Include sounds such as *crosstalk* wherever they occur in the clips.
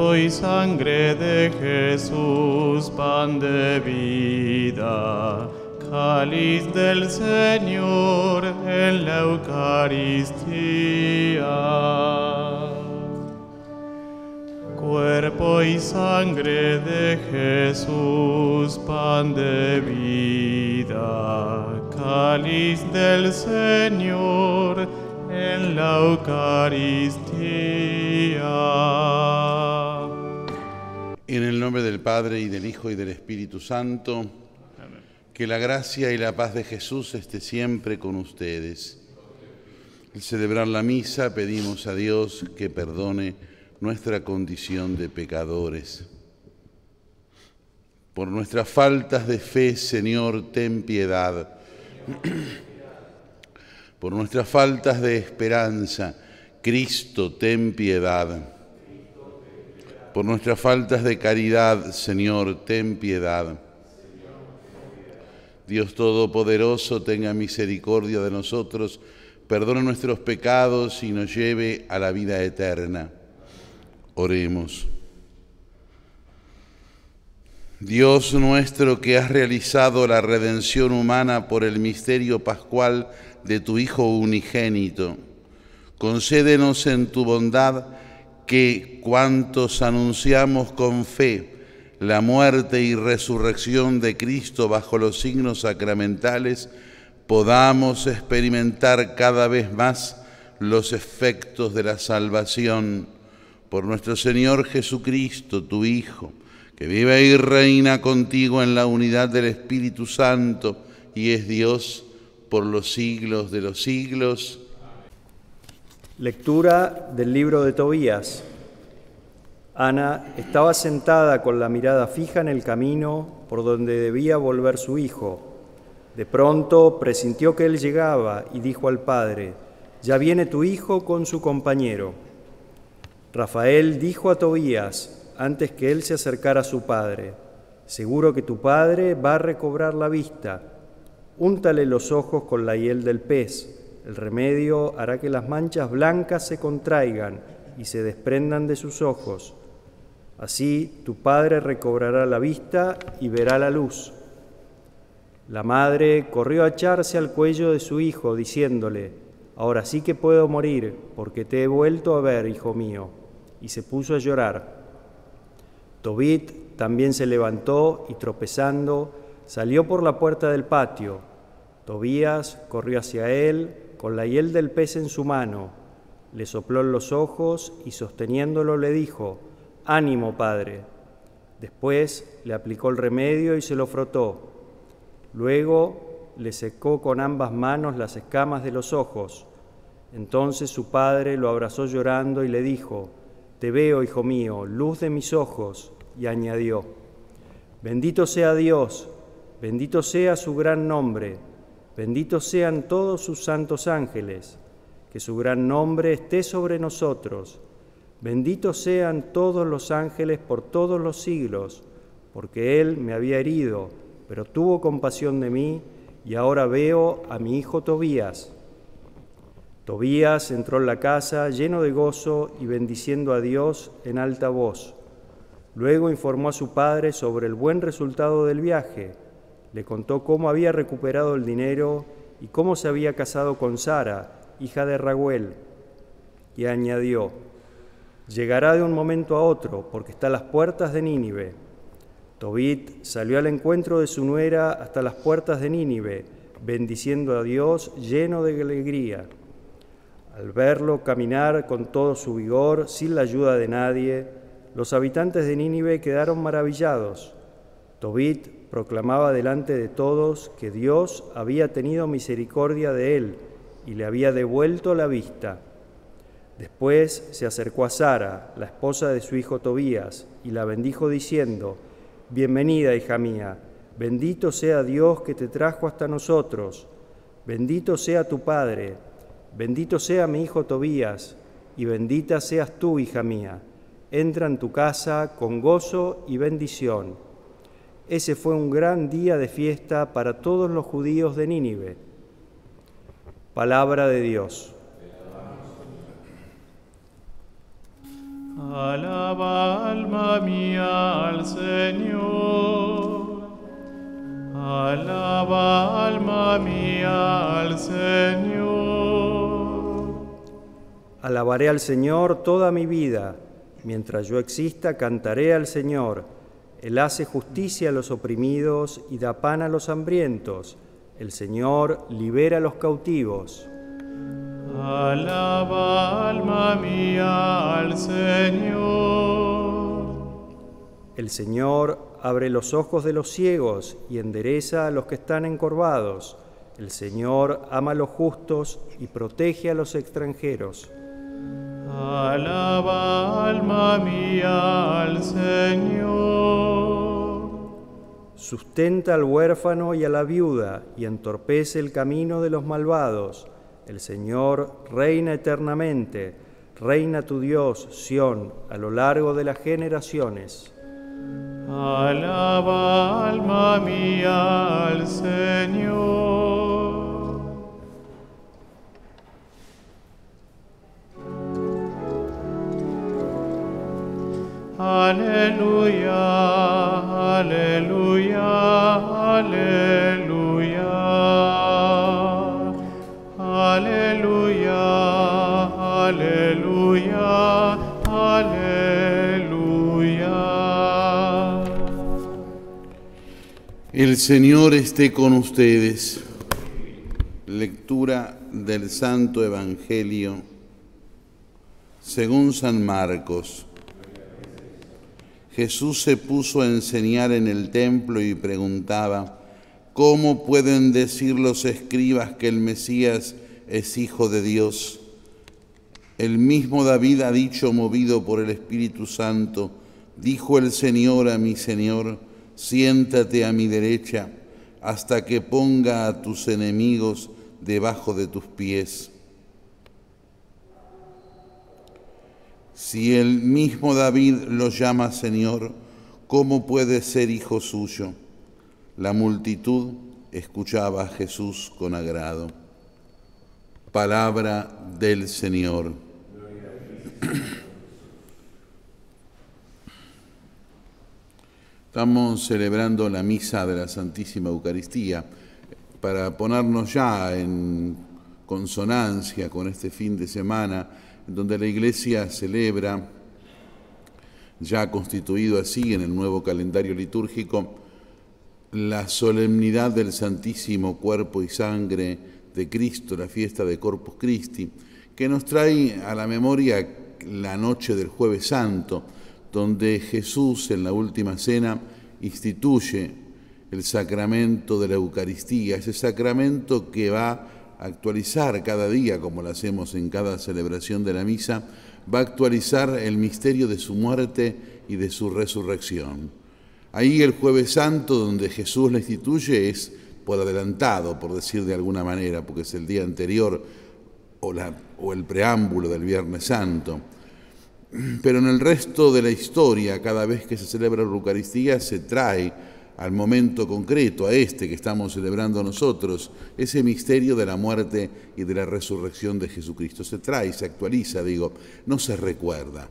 Cuerpo y sangre de Jesús, pan de vida, cáliz del Señor en la Eucaristía. Cuerpo y sangre de Jesús, pan de vida, cáliz del Señor en la Eucaristía. Padre y del Hijo y del Espíritu Santo, que la gracia y la paz de Jesús esté siempre con ustedes. Al celebrar la misa pedimos a Dios que perdone nuestra condición de pecadores. Por nuestras faltas de fe, Señor, ten piedad. Por nuestras faltas de esperanza, Cristo, ten piedad. Por nuestras faltas de caridad, Señor, ten piedad. Dios Todopoderoso, tenga misericordia de nosotros, perdone nuestros pecados y nos lleve a la vida eterna. Oremos. Dios nuestro que has realizado la redención humana por el misterio pascual de tu Hijo unigénito, concédenos en tu bondad que cuantos anunciamos con fe la muerte y resurrección de Cristo bajo los signos sacramentales, podamos experimentar cada vez más los efectos de la salvación por nuestro Señor Jesucristo, tu Hijo, que vive y reina contigo en la unidad del Espíritu Santo y es Dios por los siglos de los siglos. Lectura del libro de Tobías. Ana estaba sentada con la mirada fija en el camino por donde debía volver su hijo. De pronto presintió que él llegaba y dijo al padre, ya viene tu hijo con su compañero. Rafael dijo a Tobías, antes que él se acercara a su padre, seguro que tu padre va a recobrar la vista. Úntale los ojos con la hiel del pez. El remedio hará que las manchas blancas se contraigan y se desprendan de sus ojos. Así tu padre recobrará la vista y verá la luz. La madre corrió a echarse al cuello de su hijo, diciéndole, Ahora sí que puedo morir, porque te he vuelto a ver, hijo mío y se puso a llorar. Tobit también se levantó y tropezando salió por la puerta del patio. Tobías corrió hacia él con la hiel del pez en su mano, le sopló en los ojos y sosteniéndolo le dijo, Ánimo, padre. Después le aplicó el remedio y se lo frotó. Luego le secó con ambas manos las escamas de los ojos. Entonces su padre lo abrazó llorando y le dijo, te veo, hijo mío, luz de mis ojos, y añadió, bendito sea Dios, bendito sea su gran nombre, benditos sean todos sus santos ángeles, que su gran nombre esté sobre nosotros, benditos sean todos los ángeles por todos los siglos, porque Él me había herido, pero tuvo compasión de mí, y ahora veo a mi hijo Tobías Tobías entró en la casa lleno de gozo y bendiciendo a Dios en alta voz. Luego informó a su padre sobre el buen resultado del viaje. Le contó cómo había recuperado el dinero y cómo se había casado con Sara, hija de Raguel. Y añadió, llegará de un momento a otro porque está a las puertas de Nínive. Tobit salió al encuentro de su nuera hasta las puertas de Nínive, bendiciendo a Dios lleno de alegría. Al verlo caminar con todo su vigor, sin la ayuda de nadie, los habitantes de Nínive quedaron maravillados. Tobit proclamaba delante de todos que Dios había tenido misericordia de él y le había devuelto la vista. Después se acercó a Sara, la esposa de su hijo Tobías, y la bendijo diciendo, Bienvenida, hija mía, bendito sea Dios que te trajo hasta nosotros, bendito sea tu Padre, Bendito sea mi hijo Tobías, y bendita seas tú, hija mía. Entra en tu casa con gozo y bendición. Ese fue un gran día de fiesta para todos los judíos de Nínive. Palabra de Dios. Alaba alma mía al Señor. Alaba alma mía al Señor. Alabaré al Señor toda mi vida. Mientras yo exista, cantaré al Señor. Él hace justicia a los oprimidos y da pan a los hambrientos. El Señor libera a los cautivos. Alaba alma mía al Señor. El Señor abre los ojos de los ciegos y endereza a los que están encorvados. El Señor ama a los justos y protege a los extranjeros. Alaba alma mía al Señor. Sustenta al huérfano y a la viuda y entorpece el camino de los malvados. El Señor reina eternamente, reina tu Dios, Sión, a lo largo de las generaciones. Alaba alma mía al Señor. Aleluya, aleluya, aleluya. Aleluya, aleluya, aleluya. El Señor esté con ustedes. Lectura del Santo Evangelio según San Marcos. Jesús se puso a enseñar en el templo y preguntaba, ¿cómo pueden decir los escribas que el Mesías es hijo de Dios? El mismo David ha dicho, movido por el Espíritu Santo, dijo el Señor a mi Señor, siéntate a mi derecha hasta que ponga a tus enemigos debajo de tus pies. Si el mismo David lo llama Señor, ¿cómo puede ser hijo suyo? La multitud escuchaba a Jesús con agrado. Palabra del Señor. Estamos celebrando la misa de la Santísima Eucaristía para ponernos ya en consonancia con este fin de semana donde la Iglesia celebra, ya constituido así en el nuevo calendario litúrgico, la solemnidad del Santísimo Cuerpo y Sangre de Cristo, la fiesta de Corpus Christi, que nos trae a la memoria la noche del jueves santo, donde Jesús en la última cena instituye el sacramento de la Eucaristía, ese sacramento que va actualizar cada día, como lo hacemos en cada celebración de la misa, va a actualizar el misterio de su muerte y de su resurrección. Ahí el jueves santo, donde Jesús la instituye, es por adelantado, por decir de alguna manera, porque es el día anterior o, o el preámbulo del Viernes Santo. Pero en el resto de la historia, cada vez que se celebra la Eucaristía, se trae al momento concreto, a este que estamos celebrando nosotros, ese misterio de la muerte y de la resurrección de Jesucristo. Se trae, se actualiza, digo, no se recuerda,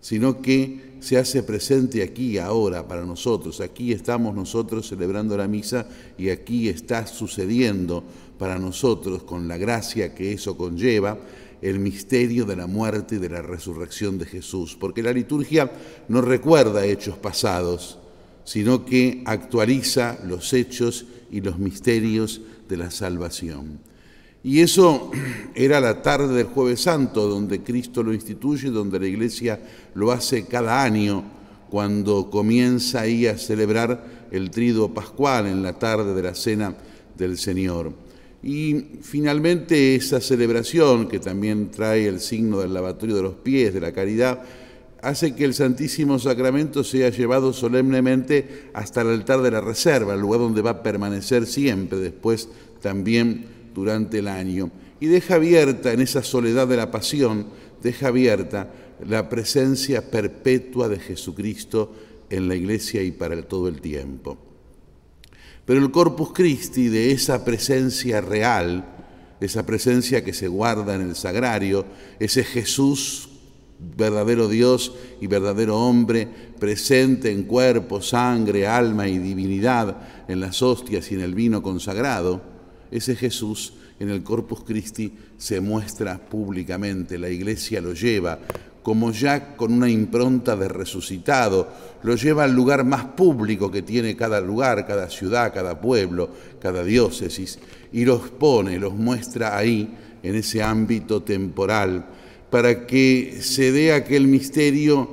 sino que se hace presente aquí, ahora, para nosotros. Aquí estamos nosotros celebrando la misa y aquí está sucediendo para nosotros, con la gracia que eso conlleva, el misterio de la muerte y de la resurrección de Jesús, porque la liturgia no recuerda hechos pasados, sino que actualiza los hechos y los misterios de la salvación. Y eso *clears throat* era la tarde del jueves santo, donde Cristo lo instituye, donde la iglesia lo hace cada año, cuando comienza ahí a celebrar el triduo pascual en la tarde de la cena del Señor. Y finalmente esa celebración, que también trae el signo del lavatorio de los pies, de la caridad, hace que el Santísimo Sacramento sea llevado solemnemente hasta el altar de la reserva, el lugar donde va a permanecer siempre, después también durante el año. Y deja abierta en esa soledad de la pasión, deja abierta la presencia perpetua de Jesucristo en la iglesia y para todo el tiempo. Pero el Corpus Christi de esa presencia real, esa presencia que se guarda en el sagrario, ese Jesús verdadero Dios y verdadero hombre, presente en cuerpo, sangre, alma y divinidad en las hostias y en el vino consagrado, ese Jesús en el Corpus Christi se muestra públicamente, la iglesia lo lleva como ya con una impronta de resucitado, lo lleva al lugar más público que tiene cada lugar, cada ciudad, cada pueblo, cada diócesis, y los pone, los muestra ahí, en ese ámbito temporal, para que se dé aquel misterio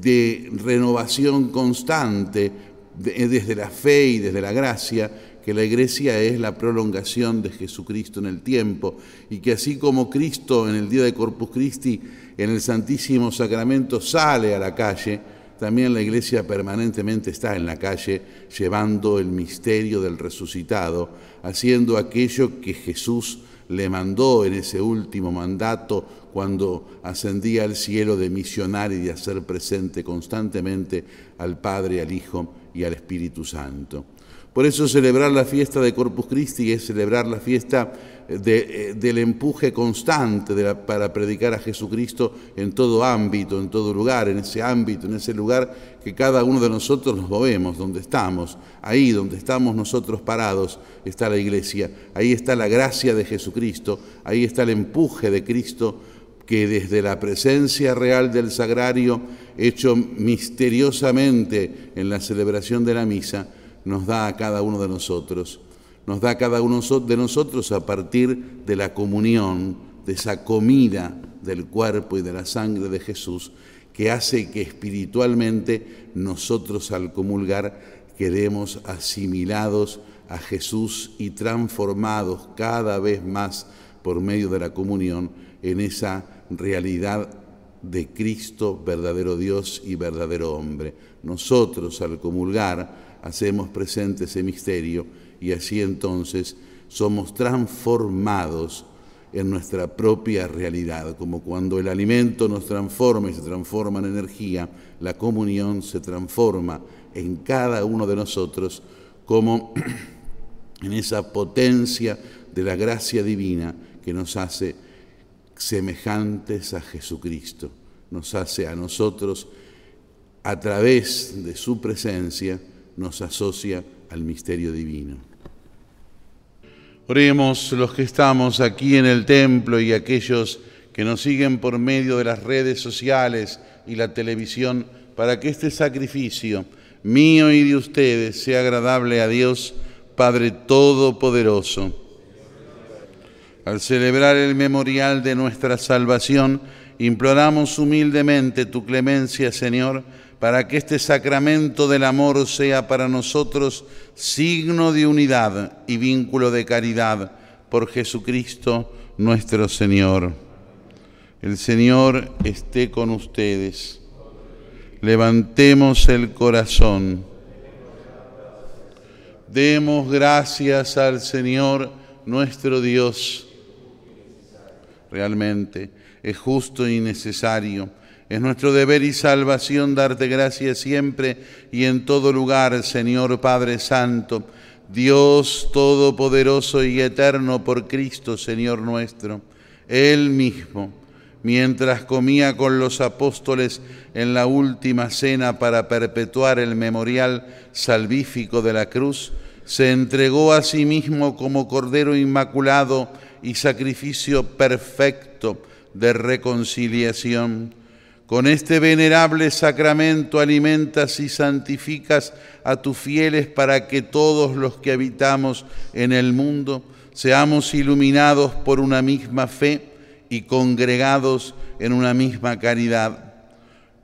de renovación constante desde la fe y desde la gracia, que la iglesia es la prolongación de Jesucristo en el tiempo y que así como Cristo en el día de Corpus Christi en el Santísimo Sacramento sale a la calle, también la iglesia permanentemente está en la calle llevando el misterio del resucitado, haciendo aquello que Jesús le mandó en ese último mandato cuando ascendía al cielo de misionar y de hacer presente constantemente al Padre, al Hijo y al Espíritu Santo. Por eso celebrar la fiesta de Corpus Christi es celebrar la fiesta eh, del empuje constante para predicar a Jesucristo en todo ámbito, en todo lugar, en ese ámbito, en ese lugar que cada uno de nosotros nos movemos, donde estamos, ahí donde estamos nosotros parados está la iglesia, ahí está la gracia de Jesucristo, ahí está el empuje de Cristo que desde la presencia real del sagrario, hecho misteriosamente en la celebración de la misa, nos da a cada uno de nosotros. Nos da cada uno de nosotros a partir de la comunión, de esa comida del cuerpo y de la sangre de Jesús, que hace que espiritualmente nosotros al comulgar quedemos asimilados a Jesús y transformados cada vez más por medio de la comunión en esa realidad de Cristo, verdadero Dios y verdadero hombre. Nosotros al comulgar hacemos presente ese misterio y así entonces somos transformados en nuestra propia realidad, como cuando el alimento nos transforma y se transforma en energía, la comunión se transforma en cada uno de nosotros como *clears throat* en esa potencia de la gracia divina que nos hace semejantes a Jesucristo, nos hace a nosotros a través de su presencia, nos asocia al misterio divino. Oremos los que estamos aquí en el templo y aquellos que nos siguen por medio de las redes sociales y la televisión para que este sacrificio mío y de ustedes sea agradable a Dios, Padre Todopoderoso. Al celebrar el memorial de nuestra salvación, imploramos humildemente tu clemencia, Señor, para que este sacramento del amor sea para nosotros signo de unidad y vínculo de caridad por Jesucristo nuestro Señor. El Señor esté con ustedes. Levantemos el corazón. Demos gracias al Señor nuestro Dios. Realmente es justo y necesario es nuestro deber y salvación darte gracias siempre y en todo lugar, Señor Padre Santo, Dios Todopoderoso y Eterno por Cristo, Señor nuestro. Él mismo, mientras comía con los apóstoles en la última cena para perpetuar el memorial salvífico de la cruz, se entregó a sí mismo como Cordero Inmaculado y sacrificio perfecto de reconciliación con este venerable sacramento alimentas y santificas a tus fieles para que todos los que habitamos en el mundo seamos iluminados por una misma fe y congregados en una misma caridad.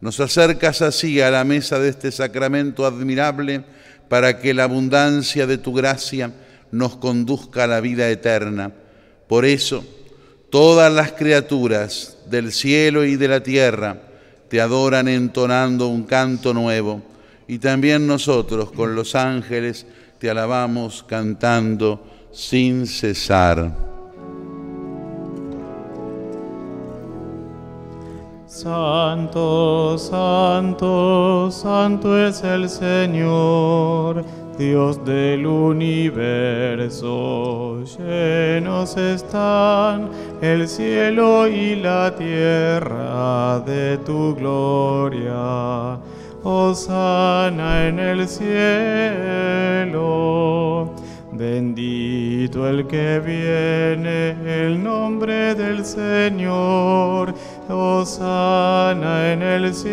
Nos acercas así a la mesa de este sacramento admirable para que la abundancia de tu gracia nos conduzca a la vida eterna. Por eso, todas las criaturas del cielo y de la tierra, te adoran entonando un canto nuevo y también nosotros con los ángeles te alabamos cantando sin cesar. Santo, santo, santo es el Señor Dios del universo, llenos están el cielo y la tierra de tu gloria. Hosana en el cielo. Bendito el que viene, el nombre del Señor. Hosana en el cielo.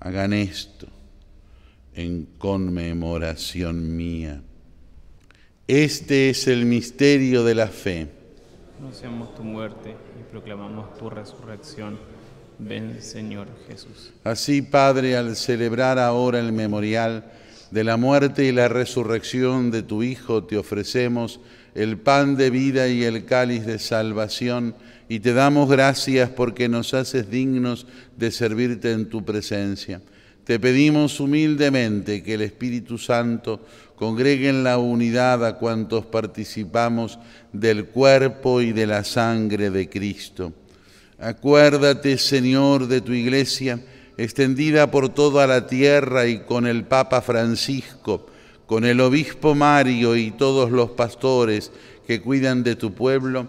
Hagan esto en conmemoración mía. Este es el misterio de la fe. Anunciamos tu muerte y proclamamos tu resurrección. Ven, Señor Jesús. Así, Padre, al celebrar ahora el memorial de la muerte y la resurrección de tu Hijo, te ofrecemos el pan de vida y el cáliz de salvación, y te damos gracias porque nos haces dignos de servirte en tu presencia. Te pedimos humildemente que el Espíritu Santo congregue en la unidad a cuantos participamos del cuerpo y de la sangre de Cristo. Acuérdate, Señor, de tu iglesia, extendida por toda la tierra y con el Papa Francisco, con el Obispo Mario y todos los pastores que cuidan de tu pueblo,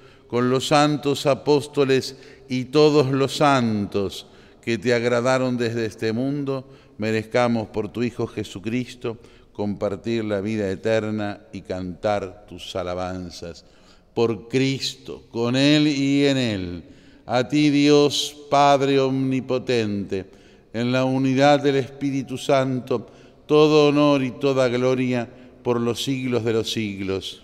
con los santos apóstoles y todos los santos que te agradaron desde este mundo, merezcamos por tu Hijo Jesucristo compartir la vida eterna y cantar tus alabanzas. Por Cristo, con Él y en Él a ti Dios Padre Omnipotente, en la unidad del Espíritu Santo, todo honor y toda gloria por los siglos de los siglos.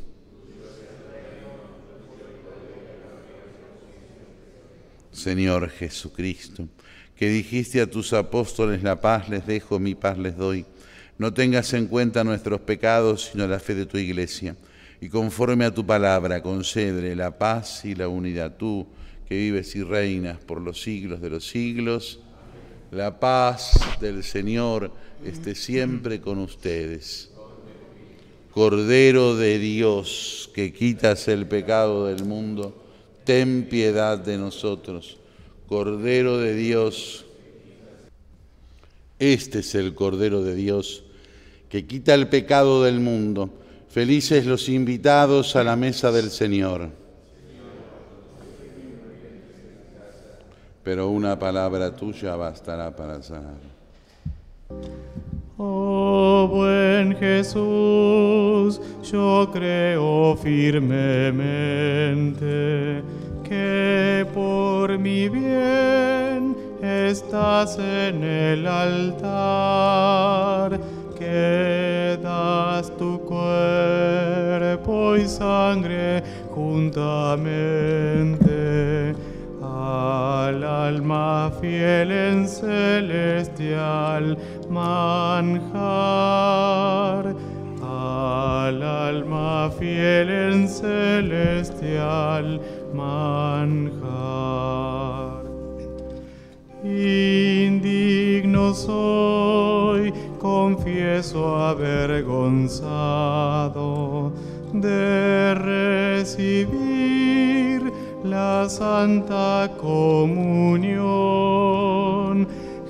Señor Jesucristo, que dijiste a tus apóstoles, la paz les dejo, mi paz les doy, no tengas en cuenta nuestros pecados, sino la fe de tu iglesia y conforme a tu palabra concede la paz y la unidad. Tú que vives y reinas por los siglos de los siglos, la paz del Señor esté siempre con ustedes. Cordero de Dios, que quitas el pecado del mundo, ten piedad de nosotros. Cordero de Dios, este es el Cordero de Dios, que quita el pecado del mundo. Felices los invitados a la mesa del Señor. Pero una palabra tuya bastará para sanar. Oh buen Jesús, yo creo firmemente que por mi bien estás en el altar que das tu cuerpo y sangre juntamente al alma fiel en celestial manjar, al alma fiel en celestial manjar. Indigno soy confieso avergonzado de recibir Santa Comunión.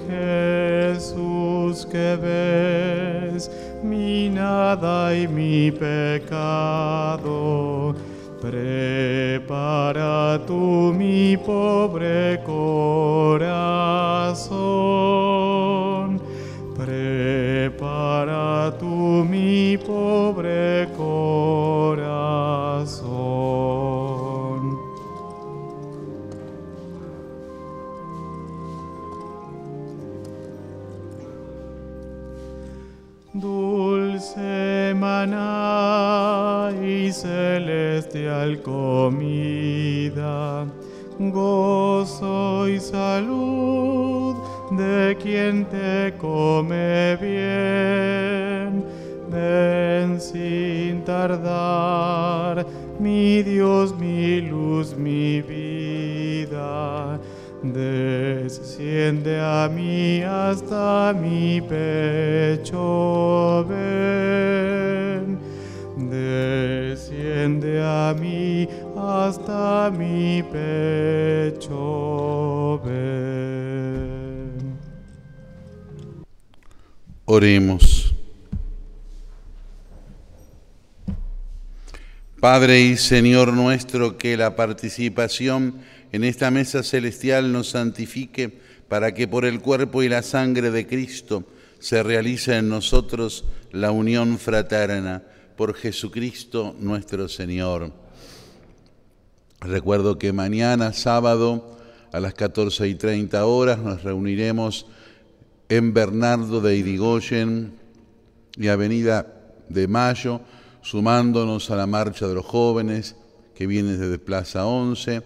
Jesús que ves mi nada y mi pecado, prepara tú mi pobre corazón Prepara tú mi pobre corazón. Dulce maná y celestial comida, gozo y salud de quien te come bien. Ven sin tardar, mi Dios, mi luz, mi vida. Desciende a mí hasta mi pecho, ven. Desciende a mí hasta mi pecho, ven. Oremos. Padre y Señor nuestro, que la participación en esta mesa celestial nos santifique para que por el cuerpo y la sangre de Cristo se realice en nosotros la unión fraterna por Jesucristo nuestro Señor. Recuerdo que mañana, sábado, a las 14 y 30 horas, nos reuniremos en Bernardo de Irigoyen y Avenida de Mayo, sumándonos a la marcha de los jóvenes que viene desde Plaza 11,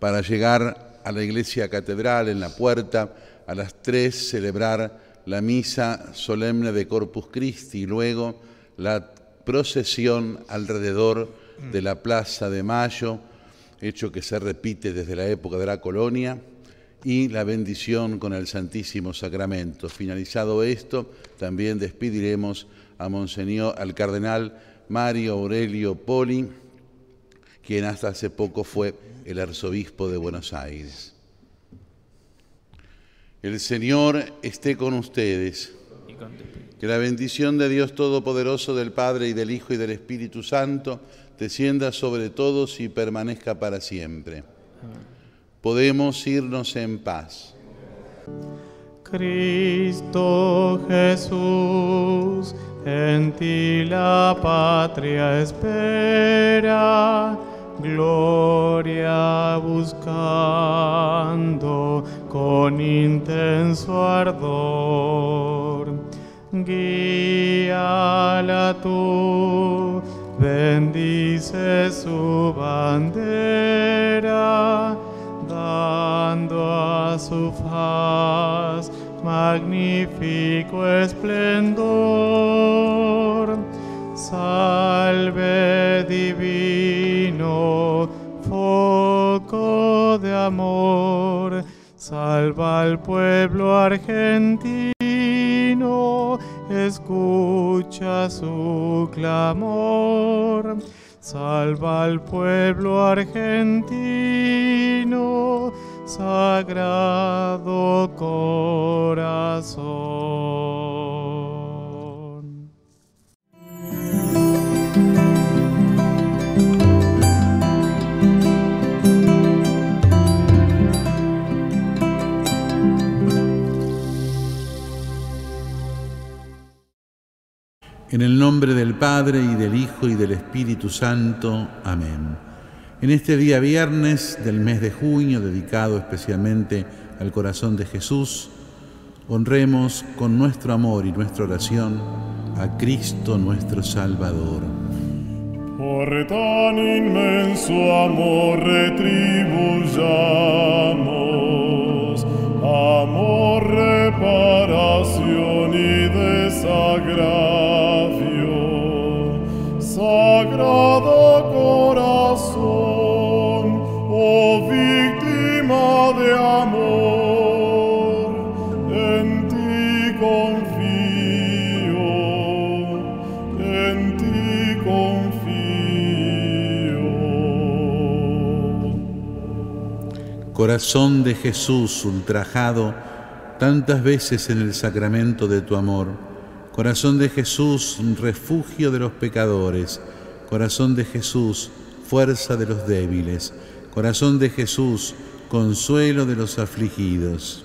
para llegar a la iglesia catedral en la puerta, a las 3 celebrar la misa solemne de Corpus Christi y luego la procesión alrededor de la Plaza de Mayo, hecho que se repite desde la época de la colonia, y la bendición con el Santísimo Sacramento. Finalizado esto, también despediremos a Monseñor, al Cardenal Mario Aurelio Poli, quien hasta hace poco fue el arzobispo de Buenos Aires. El Señor esté con ustedes. Que la bendición de Dios Todopoderoso, del Padre y del Hijo y del Espíritu Santo, descienda sobre todos y permanezca para siempre. Podemos irnos en paz. Cristo Jesús, en ti la patria espera, gloria buscando con intenso ardor. Guíala tú, bendice su bandera dando a su faz magnífico esplendor. Salve divina de amor, salva al pueblo argentino, escucha su clamor. Salva al pueblo argentino, sagrado corazón. En el nombre del Padre y del Hijo y del Espíritu Santo. Amén. En este día viernes del mes de junio, dedicado especialmente al corazón de Jesús, honremos con nuestro amor y nuestra oración a Cristo nuestro Salvador. Por tan inmenso amor retribuyamos, amor, reparación y desagravio. Corazón de Jesús ultrajado tantas veces en el sacramento de tu amor, corazón de Jesús, refugio de los pecadores, corazón de Jesús, fuerza de los débiles, corazón de Jesús, consuelo de los afligidos.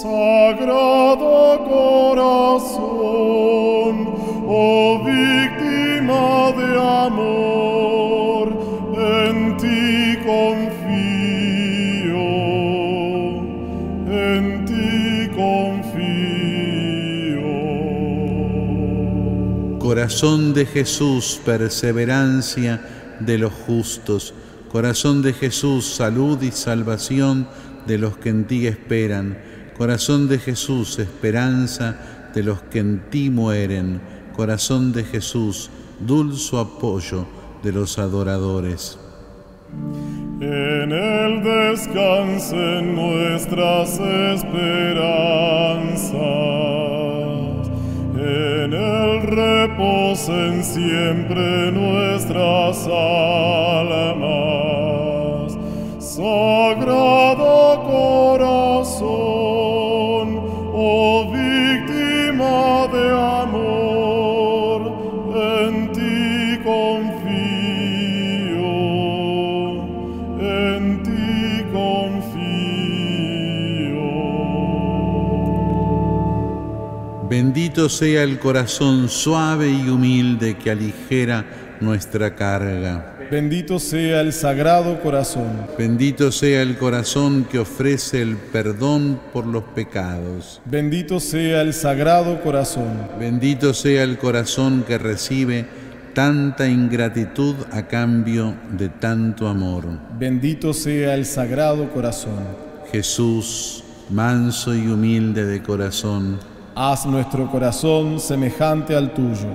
Sagrado corazón, oh víctima de amor, Corazón de Jesús, perseverancia de los justos, corazón de Jesús, salud y salvación de los que en ti esperan, corazón de Jesús, esperanza de los que en ti mueren, corazón de Jesús, dulce apoyo de los adoradores. En él descansen nuestras esperanzas, reposen siempre nuestras almas. Sagrado Bendito sea el corazón suave y humilde que aligera nuestra carga. Bendito sea el Sagrado Corazón. Bendito sea el corazón que ofrece el perdón por los pecados. Bendito sea el Sagrado Corazón. Bendito sea el corazón que recibe tanta ingratitud a cambio de tanto amor. Bendito sea el Sagrado Corazón. Jesús, manso y humilde de corazón, Haz nuestro corazón semejante al tuyo.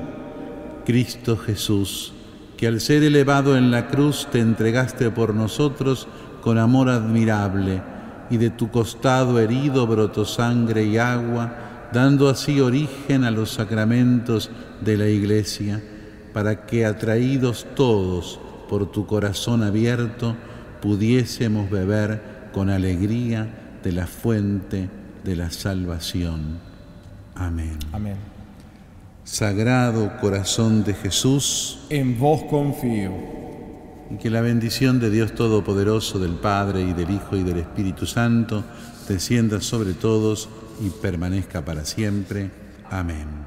Cristo Jesús, que al ser elevado en la cruz te entregaste por nosotros con amor admirable, y de tu costado herido brotó sangre y agua, dando así origen a los sacramentos de la Iglesia, para que atraídos todos por tu corazón abierto, pudiésemos beber con alegría de la fuente de la salvación. Amén. Amén. Sagrado corazón de Jesús, En vos confío. y que la bendición de Dios Todopoderoso, del Padre y del Hijo y del Espíritu Santo, descienda sobre todos y permanezca para siempre. Amén.